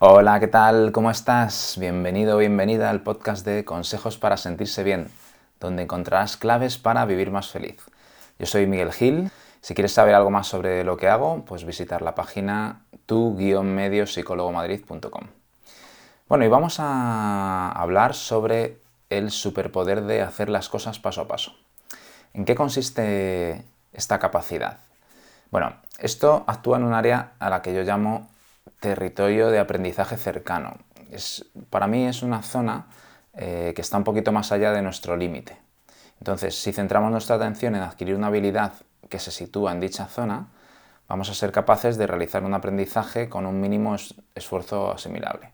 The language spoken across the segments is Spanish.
Hola, ¿qué tal? ¿Cómo estás? Bienvenido o bienvenida al podcast de Consejos para sentirse bien, donde encontrarás claves para vivir más feliz. Yo soy Miguel Gil. Si quieres saber algo más sobre lo que hago, pues visitar la página tu-mediopsicologomadrid.com. Bueno, y vamos a hablar sobre el superpoder de hacer las cosas paso a paso. ¿En qué consiste esta capacidad? Bueno, esto actúa en un área a la que yo llamo territorio de aprendizaje cercano. Es, para mí es una zona eh, que está un poquito más allá de nuestro límite. Entonces, si centramos nuestra atención en adquirir una habilidad que se sitúa en dicha zona, vamos a ser capaces de realizar un aprendizaje con un mínimo esfuerzo asimilable.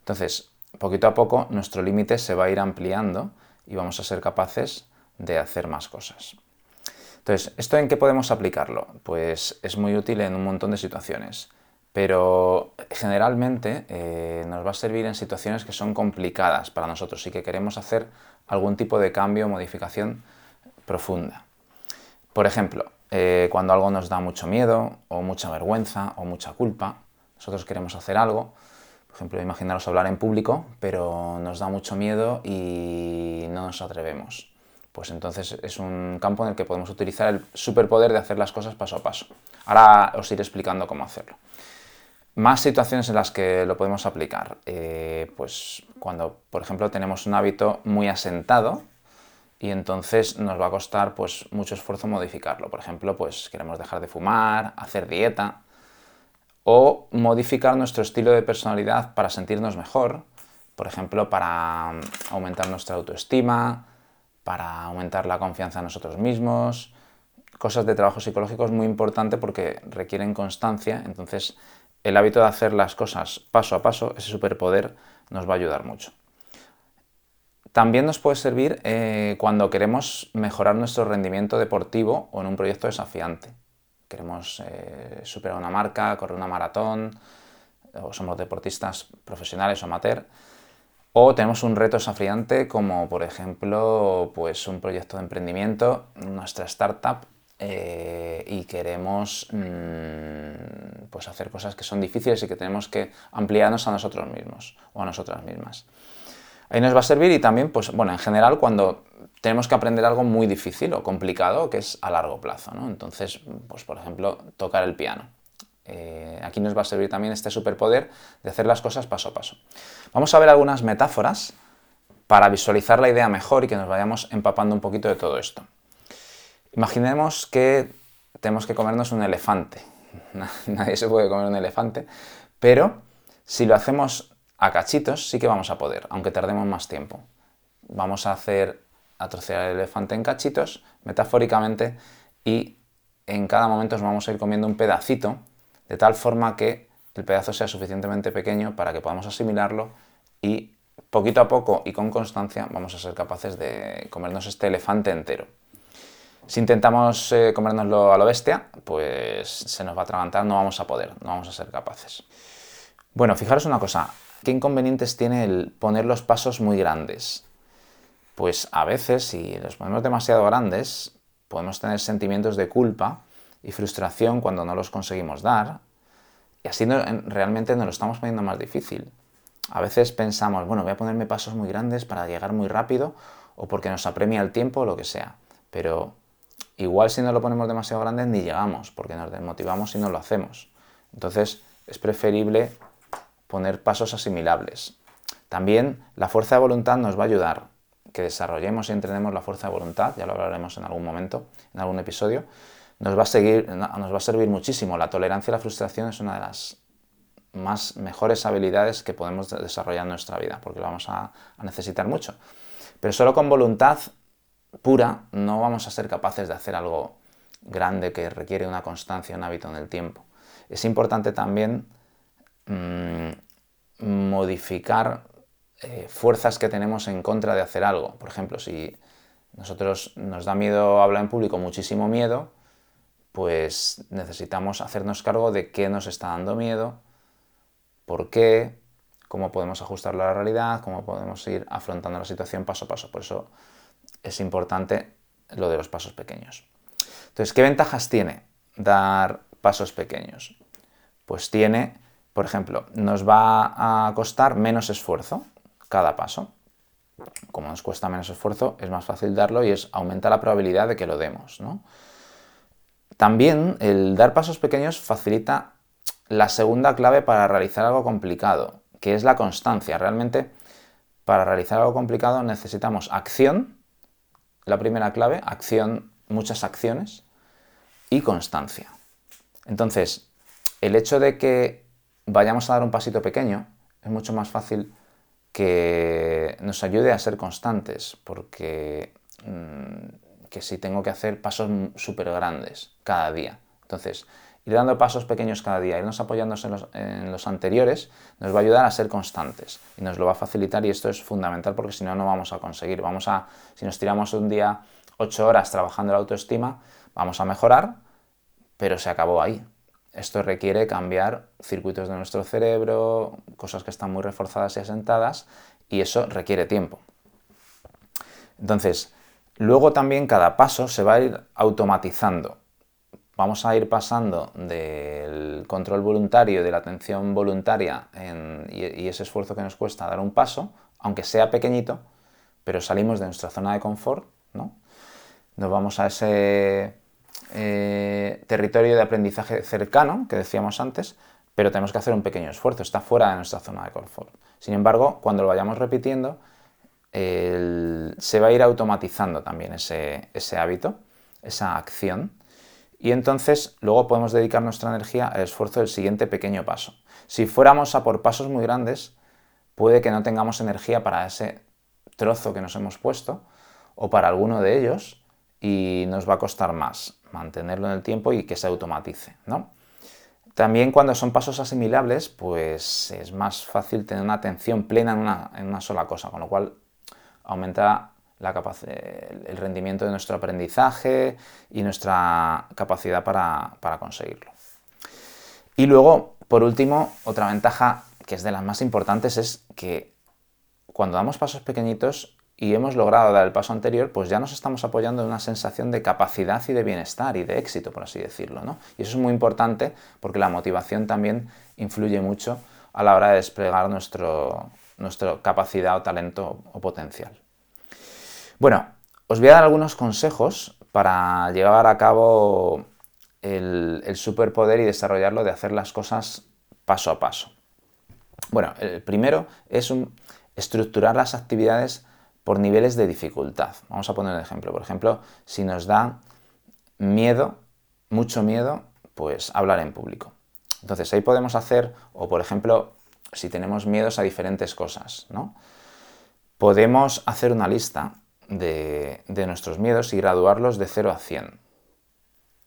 Entonces, poquito a poco nuestro límite se va a ir ampliando y vamos a ser capaces de hacer más cosas. Entonces, ¿esto en qué podemos aplicarlo? Pues es muy útil en un montón de situaciones pero generalmente eh, nos va a servir en situaciones que son complicadas para nosotros y que queremos hacer algún tipo de cambio o modificación profunda. Por ejemplo, eh, cuando algo nos da mucho miedo o mucha vergüenza o mucha culpa, nosotros queremos hacer algo, por ejemplo, imaginaros hablar en público, pero nos da mucho miedo y no nos atrevemos. Pues entonces es un campo en el que podemos utilizar el superpoder de hacer las cosas paso a paso. Ahora os iré explicando cómo hacerlo. Más situaciones en las que lo podemos aplicar. Eh, pues cuando, por ejemplo, tenemos un hábito muy asentado y entonces nos va a costar pues, mucho esfuerzo modificarlo. Por ejemplo, pues queremos dejar de fumar, hacer dieta o modificar nuestro estilo de personalidad para sentirnos mejor. Por ejemplo, para aumentar nuestra autoestima, para aumentar la confianza en nosotros mismos. Cosas de trabajo psicológico es muy importante porque requieren constancia, entonces el hábito de hacer las cosas paso a paso, ese superpoder, nos va a ayudar mucho. También nos puede servir eh, cuando queremos mejorar nuestro rendimiento deportivo o en un proyecto desafiante. Queremos eh, superar una marca, correr una maratón, o somos deportistas profesionales o amateur, o tenemos un reto desafiante como por ejemplo pues un proyecto de emprendimiento, nuestra startup eh, y queremos mm, pues hacer cosas que son difíciles y que tenemos que ampliarnos a nosotros mismos o a nosotras mismas. Ahí nos va a servir y también, pues bueno, en general cuando tenemos que aprender algo muy difícil o complicado que es a largo plazo, ¿no? Entonces, pues por ejemplo, tocar el piano. Eh, aquí nos va a servir también este superpoder de hacer las cosas paso a paso. Vamos a ver algunas metáforas para visualizar la idea mejor y que nos vayamos empapando un poquito de todo esto. Imaginemos que tenemos que comernos un elefante. Nadie se puede comer un elefante, pero si lo hacemos a cachitos sí que vamos a poder, aunque tardemos más tiempo. Vamos a hacer a trocear el elefante en cachitos, metafóricamente, y en cada momento nos vamos a ir comiendo un pedacito, de tal forma que el pedazo sea suficientemente pequeño para que podamos asimilarlo y poquito a poco y con constancia vamos a ser capaces de comernos este elefante entero. Si intentamos eh, comérnoslo a lo bestia, pues se nos va a atragantar, no vamos a poder, no vamos a ser capaces. Bueno, fijaros una cosa, ¿qué inconvenientes tiene el poner los pasos muy grandes? Pues a veces, si los ponemos demasiado grandes, podemos tener sentimientos de culpa y frustración cuando no los conseguimos dar, y así realmente nos lo estamos poniendo más difícil. A veces pensamos, bueno, voy a ponerme pasos muy grandes para llegar muy rápido o porque nos apremia el tiempo o lo que sea, pero Igual si no lo ponemos demasiado grande ni llegamos, porque nos desmotivamos y no lo hacemos. Entonces es preferible poner pasos asimilables. También la fuerza de voluntad nos va a ayudar, que desarrollemos y entrenemos la fuerza de voluntad, ya lo hablaremos en algún momento, en algún episodio, nos va a, seguir, nos va a servir muchísimo. La tolerancia a la frustración es una de las más mejores habilidades que podemos desarrollar en nuestra vida, porque lo vamos a necesitar mucho. Pero solo con voluntad pura, no vamos a ser capaces de hacer algo grande que requiere una constancia, un hábito en el tiempo. Es importante también mm, modificar eh, fuerzas que tenemos en contra de hacer algo. Por ejemplo, si nosotros nos da miedo hablar en público, muchísimo miedo, pues necesitamos hacernos cargo de qué nos está dando miedo, por qué, cómo podemos ajustarlo a la realidad, cómo podemos ir afrontando la situación paso a paso. Por eso es importante lo de los pasos pequeños. Entonces, ¿qué ventajas tiene dar pasos pequeños? Pues tiene por ejemplo, nos va a costar menos esfuerzo cada paso. Como nos cuesta menos esfuerzo, es más fácil darlo y es aumenta la probabilidad de que lo demos. También el dar pasos pequeños facilita la segunda clave para realizar algo complicado, que es la constancia. Realmente, para realizar algo complicado necesitamos acción, la primera clave, acción, muchas acciones, y constancia. Entonces, el hecho de que vayamos a dar un pasito pequeño es mucho más fácil que nos ayude a ser constantes, porque mm, que si tengo que hacer pasos súper grandes cada día. Entonces, ir dando pasos pequeños cada día, irnos los, en los, anteriores, nos va a ayudar a ser constantes y nos lo va a facilitar y esto es fundamental porque si no, no vamos a conseguir. Vamos a, si nos tiramos un día ocho horas trabajando la autoestima, vamos a mejorar, pero se acabó ahí. Esto requiere cambiar circuitos de nuestro cerebro, cosas que están muy reforzadas y asentadas, y eso requiere tiempo. Entonces, luego también cada paso se va a ir automatizando. Vamos a ir pasando del control voluntario, de la atención voluntaria y, ese esfuerzo que nos cuesta dar un paso, aunque sea pequeñito, pero salimos de nuestra zona de confort, ¿no? Nos vamos a ese eh, territorio de aprendizaje cercano, que decíamos antes, pero tenemos que hacer un pequeño esfuerzo, está fuera de nuestra zona de confort. Sin embargo, cuando lo vayamos repitiendo, se va a ir automatizando también ese hábito, esa acción, y entonces luego podemos dedicar nuestra energía al esfuerzo del siguiente pequeño paso. Si fuéramos a por pasos muy grandes, puede que no tengamos energía para ese trozo que nos hemos puesto o para alguno de ellos y nos va a costar más mantenerlo en el tiempo y que se automatice. ¿no? También cuando son pasos asimilables, pues es más fácil tener una atención plena en una, sola cosa, con lo cual aumenta la el rendimiento de nuestro aprendizaje y nuestra capacidad para, para conseguirlo. Y luego, por último, otra ventaja que es de las más importantes es que cuando damos pasos pequeñitos y hemos logrado dar el paso anterior, pues ya nos estamos apoyando en una sensación de capacidad y de bienestar y de éxito, por así decirlo. ¿no? Y eso es muy importante porque la motivación también influye mucho a la hora de desplegar nuestro, nuestra capacidad o talento o potencial. Bueno, os voy a dar algunos consejos para llevar a cabo el, superpoder y desarrollarlo de hacer las cosas paso a paso. Bueno, el primero es un, estructurar las actividades por niveles de dificultad. Vamos a poner un ejemplo. Por ejemplo, si nos da miedo, mucho miedo, pues hablar en público. Entonces ahí podemos hacer, o por ejemplo, si tenemos miedos a diferentes cosas, ¿no? Podemos hacer una lista de, nuestros miedos y graduarlos de 0 a 100.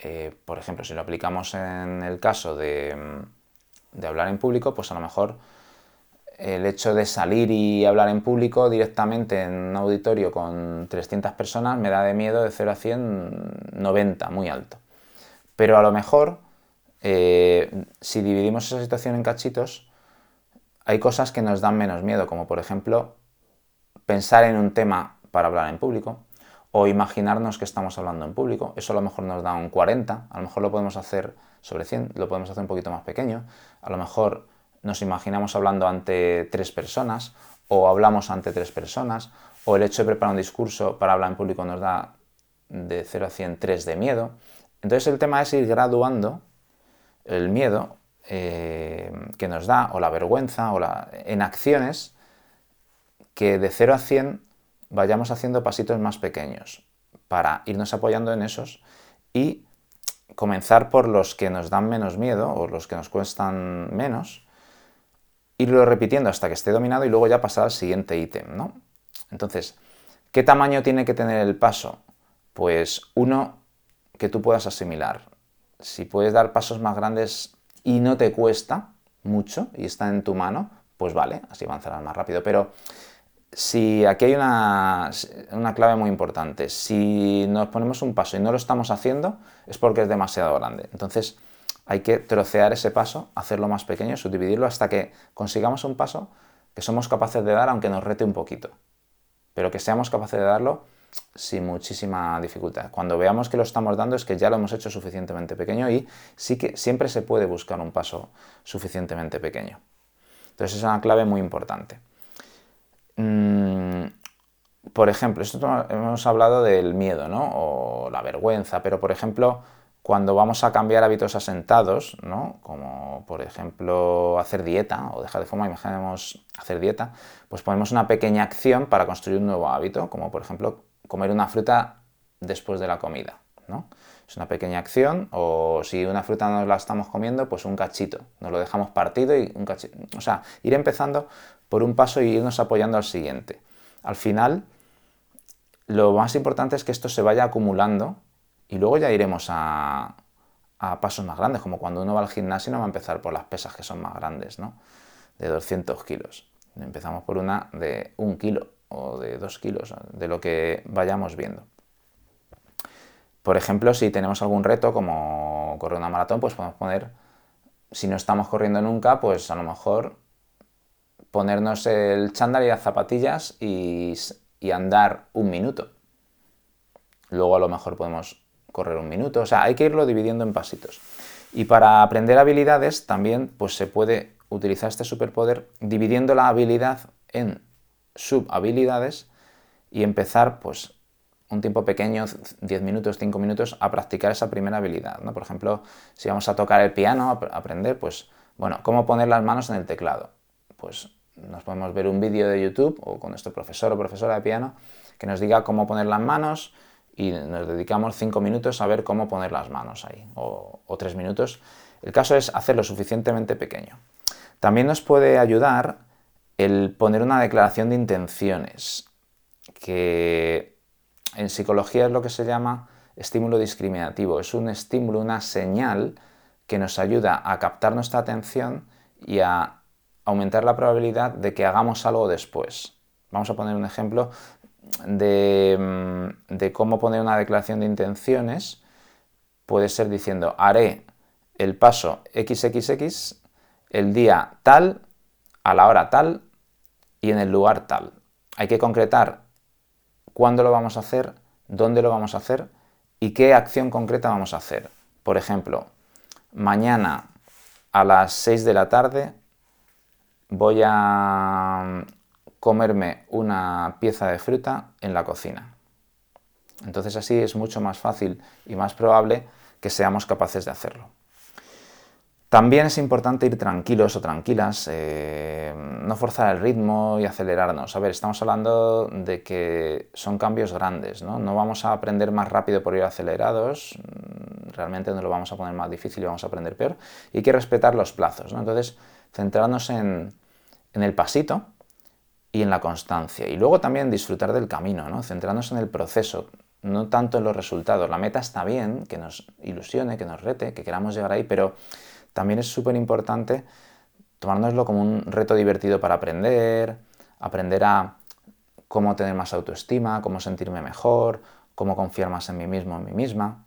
Eh, por ejemplo, si lo aplicamos en el caso de, de hablar en público, pues a lo mejor el hecho de salir y hablar en público directamente en un auditorio con 300 personas me da de miedo de 0 a 100 90, muy alto. Pero a lo mejor, eh, si dividimos esa situación en cachitos, hay cosas que nos dan menos miedo, como por ejemplo pensar en un tema para hablar en público o imaginarnos que estamos hablando en público. Eso a lo mejor nos da un 40, a lo mejor lo podemos hacer sobre 100, lo podemos hacer un poquito más pequeño, a lo mejor nos imaginamos hablando ante tres personas o hablamos ante tres personas o el hecho de preparar un discurso para hablar en público nos da de 0 a 100 3 de miedo. Entonces el tema es ir graduando el miedo eh, que nos da o la vergüenza o la, en acciones que de 0 a 100 vayamos haciendo pasitos más pequeños para irnos apoyando en esos y comenzar por los que nos dan menos miedo o los que nos cuestan menos irlo repitiendo hasta que esté dominado y luego ya pasar al siguiente ítem, ¿no? Entonces, ¿qué tamaño tiene que tener el paso? Pues uno que tú puedas asimilar. Si puedes dar pasos más grandes y no te cuesta mucho y está en tu mano, pues vale, así avanzarás más rápido. Pero si aquí hay una, una, clave muy importante, si nos ponemos un paso y no lo estamos haciendo, es porque es demasiado grande. Entonces, hay que trocear ese paso, hacerlo más pequeño, subdividirlo hasta que consigamos un paso que somos capaces de dar aunque nos rete un poquito, pero que seamos capaces de darlo sin muchísima dificultad. Cuando veamos que lo estamos dando es que ya lo hemos hecho suficientemente pequeño y sí que siempre se puede buscar un paso suficientemente pequeño. Entonces es una clave muy importante. Mm, por ejemplo, esto hemos hablado del miedo, ¿no? O la vergüenza, pero por ejemplo, cuando vamos a cambiar hábitos asentados, ¿no? Como por ejemplo hacer dieta o dejar de fumar, imaginemos hacer dieta, pues ponemos una pequeña acción para construir un nuevo hábito, como por ejemplo comer una fruta después de la comida, Es una pequeña acción, o si una fruta no la estamos comiendo, pues un cachito, nos lo dejamos partido y un cachito. O sea, ir empezando por un paso y irnos apoyando al siguiente. Al final, lo más importante es que esto se vaya acumulando y luego ya iremos a, pasos más grandes, como cuando uno va al gimnasio no va a empezar por las pesas que son más grandes, ¿no? De 200 kilos. Empezamos por una de un kilo o de dos kilos, de lo que vayamos viendo. Por ejemplo, si tenemos algún reto como correr una maratón, pues podemos poner, si no estamos corriendo nunca, pues a lo mejor ponernos el chándal y las zapatillas y, andar un minuto. Luego a lo mejor podemos correr un minuto, o sea, hay que irlo dividiendo en pasitos. Y para aprender habilidades también pues se puede utilizar este superpoder dividiendo la habilidad en subhabilidades y empezar pues un tiempo pequeño, 10 minutos, 5 minutos, a practicar esa primera habilidad. ¿no? Por ejemplo, si vamos a tocar el piano, a aprender, pues, bueno, ¿cómo poner las manos en el teclado? Pues nos podemos ver un vídeo de YouTube o con nuestro profesor o profesora de piano que nos diga cómo poner las manos y nos dedicamos 5 minutos a ver cómo poner las manos ahí, o, o 3 minutos. El caso es hacerlo suficientemente pequeño. También nos puede ayudar el poner una declaración de intenciones, que en psicología es lo que se llama estímulo discriminativo. Es un estímulo, una señal que nos ayuda a captar nuestra atención y a aumentar la probabilidad de que hagamos algo después. Vamos a poner un ejemplo de, mm, cómo poner una declaración de intenciones. Puede ser diciendo, haré el paso XXX el día tal, a la hora tal, y en el lugar tal. Hay que concretar cuándo lo vamos a hacer, dónde lo vamos a hacer y qué acción concreta vamos a hacer. Por ejemplo, mañana a las 6 de la tarde voy a comerme una pieza de fruta en la cocina. Entonces así es mucho más fácil y más probable que seamos capaces de hacerlo. También es importante ir tranquilos o tranquilas, eh, no forzar el ritmo y acelerarnos. A ver, estamos hablando de que son cambios grandes, ¿no? No vamos a aprender más rápido por ir acelerados, mm, realmente no lo vamos a poner más difícil y vamos a aprender peor. Y hay que respetar los plazos, ¿no? Entonces, centrarnos en, en el pasito y en la constancia. Y luego también disfrutar del camino, ¿no? Centrarnos en el proceso, no tanto en los resultados. La meta está bien, que nos ilusione, que nos rete, que queramos llegar ahí, pero también es súper importante tomárnoslo como un reto divertido para aprender, aprender a cómo tener más autoestima, cómo sentirme mejor, cómo confiar más en mí mismo, en mí misma,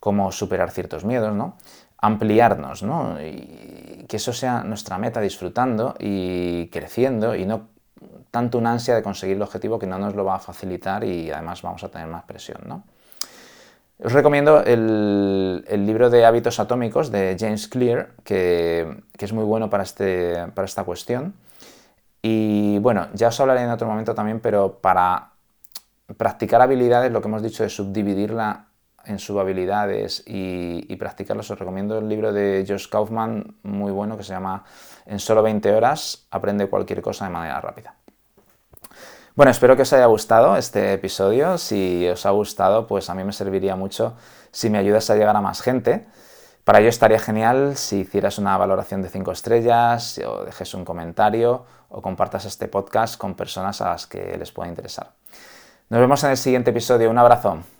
cómo superar ciertos miedos, ¿no? Ampliarnos, ¿no? Y que eso sea nuestra meta, disfrutando y creciendo y no tanto una ansia de conseguir el objetivo que no nos lo va a facilitar y además vamos a tener más presión, ¿no? Os recomiendo el, libro de hábitos atómicos de James Clear, que, es muy bueno para, este, para esta cuestión. Y bueno, ya os hablaré en otro momento también, pero para practicar habilidades, lo que hemos dicho de subdividirla en subhabilidades y, y practicarlas, os recomiendo el libro de Josh Kaufman, muy bueno, que se llama En solo 20 horas, aprende cualquier cosa de manera rápida. Bueno, espero que os haya gustado este episodio. Si os ha gustado, pues a mí me serviría mucho si me ayudas a llegar a más gente. Para ello estaría genial si hicieras una valoración de 5 estrellas o dejes un comentario o compartas este podcast con personas a las que les pueda interesar. Nos vemos en el siguiente episodio. Un abrazo.